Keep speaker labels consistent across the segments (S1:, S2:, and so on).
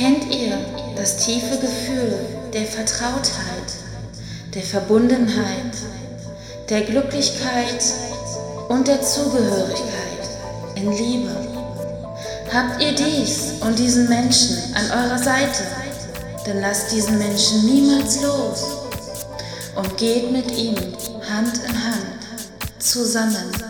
S1: Kennt ihr das tiefe Gefühl der Vertrautheit, der Verbundenheit, der Glücklichkeit und der Zugehörigkeit in Liebe? Habt ihr dies und diesen Menschen an eurer Seite, dann lasst diesen Menschen niemals los und geht mit ihm Hand in Hand zusammen.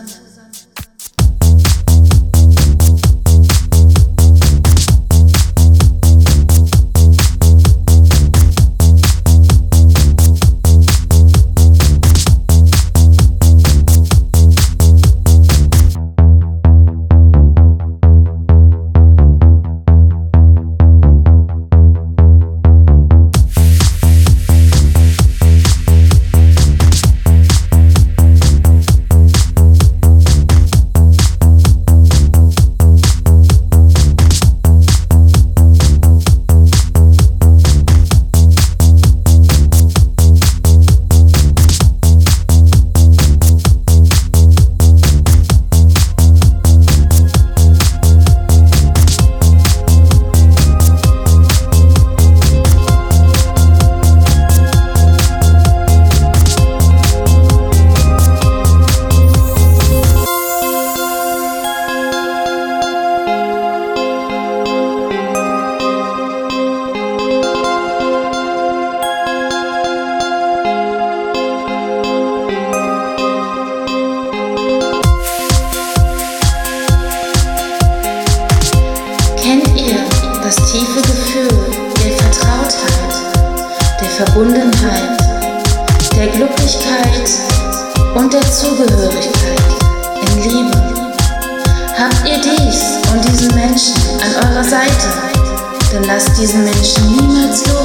S1: Zugehörigkeit in Liebe. Habt ihr dies und diesen Menschen an eurer Seite, dann lasst diesen Menschen niemals los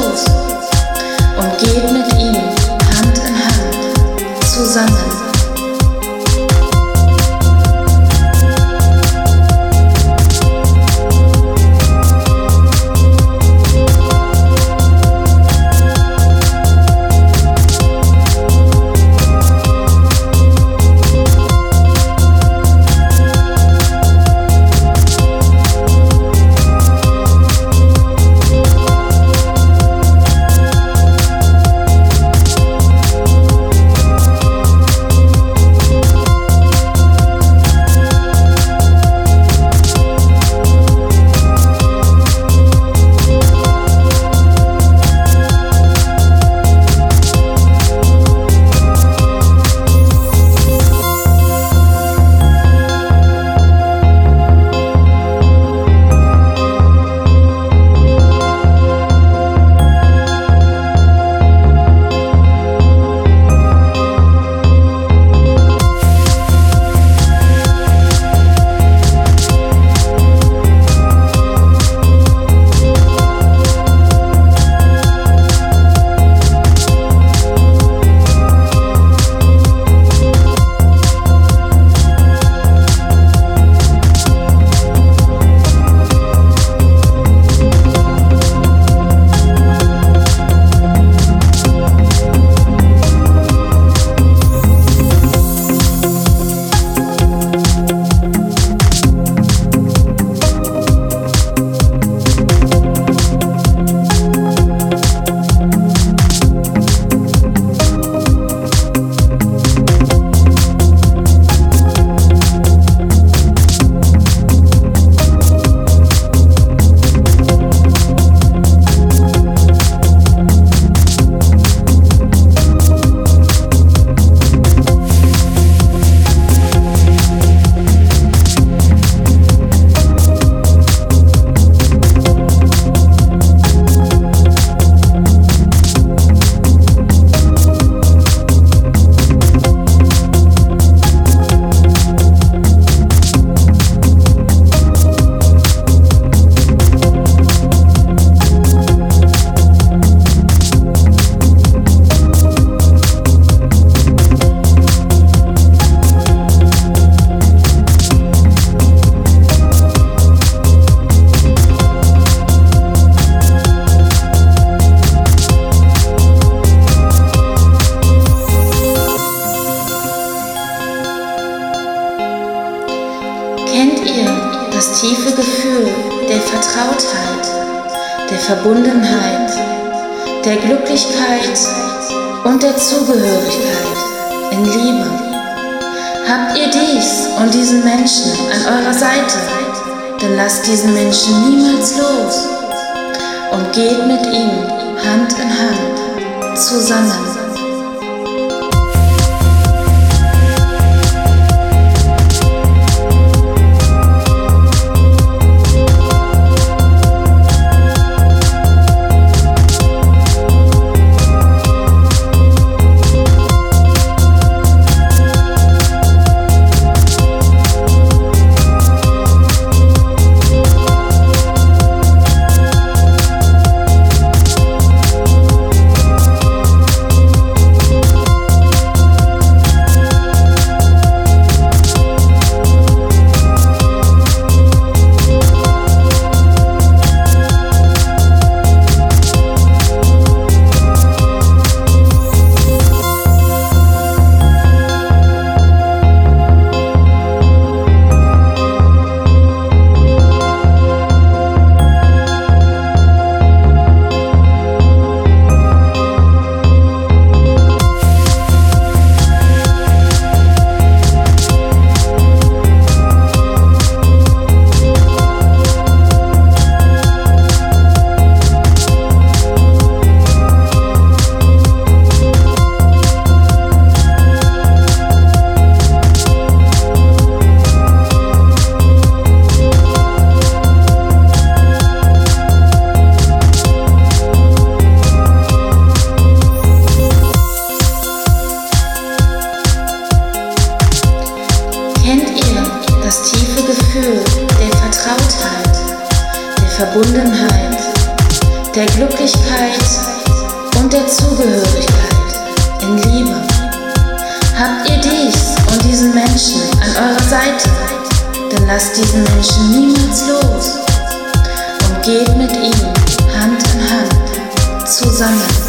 S1: Vertrautheit, der Verbundenheit, der Glücklichkeit und der Zugehörigkeit in Liebe. Habt ihr dies und diesen Menschen an eurer Seite, dann lasst diesen Menschen niemals los und geht mit ihm Hand in Hand zusammen. Verbundenheit, der Glücklichkeit und der Zugehörigkeit in Liebe. Habt ihr dies und diesen Menschen an eurer Seite, dann lasst diesen Menschen niemals los und geht mit ihm Hand in Hand zusammen.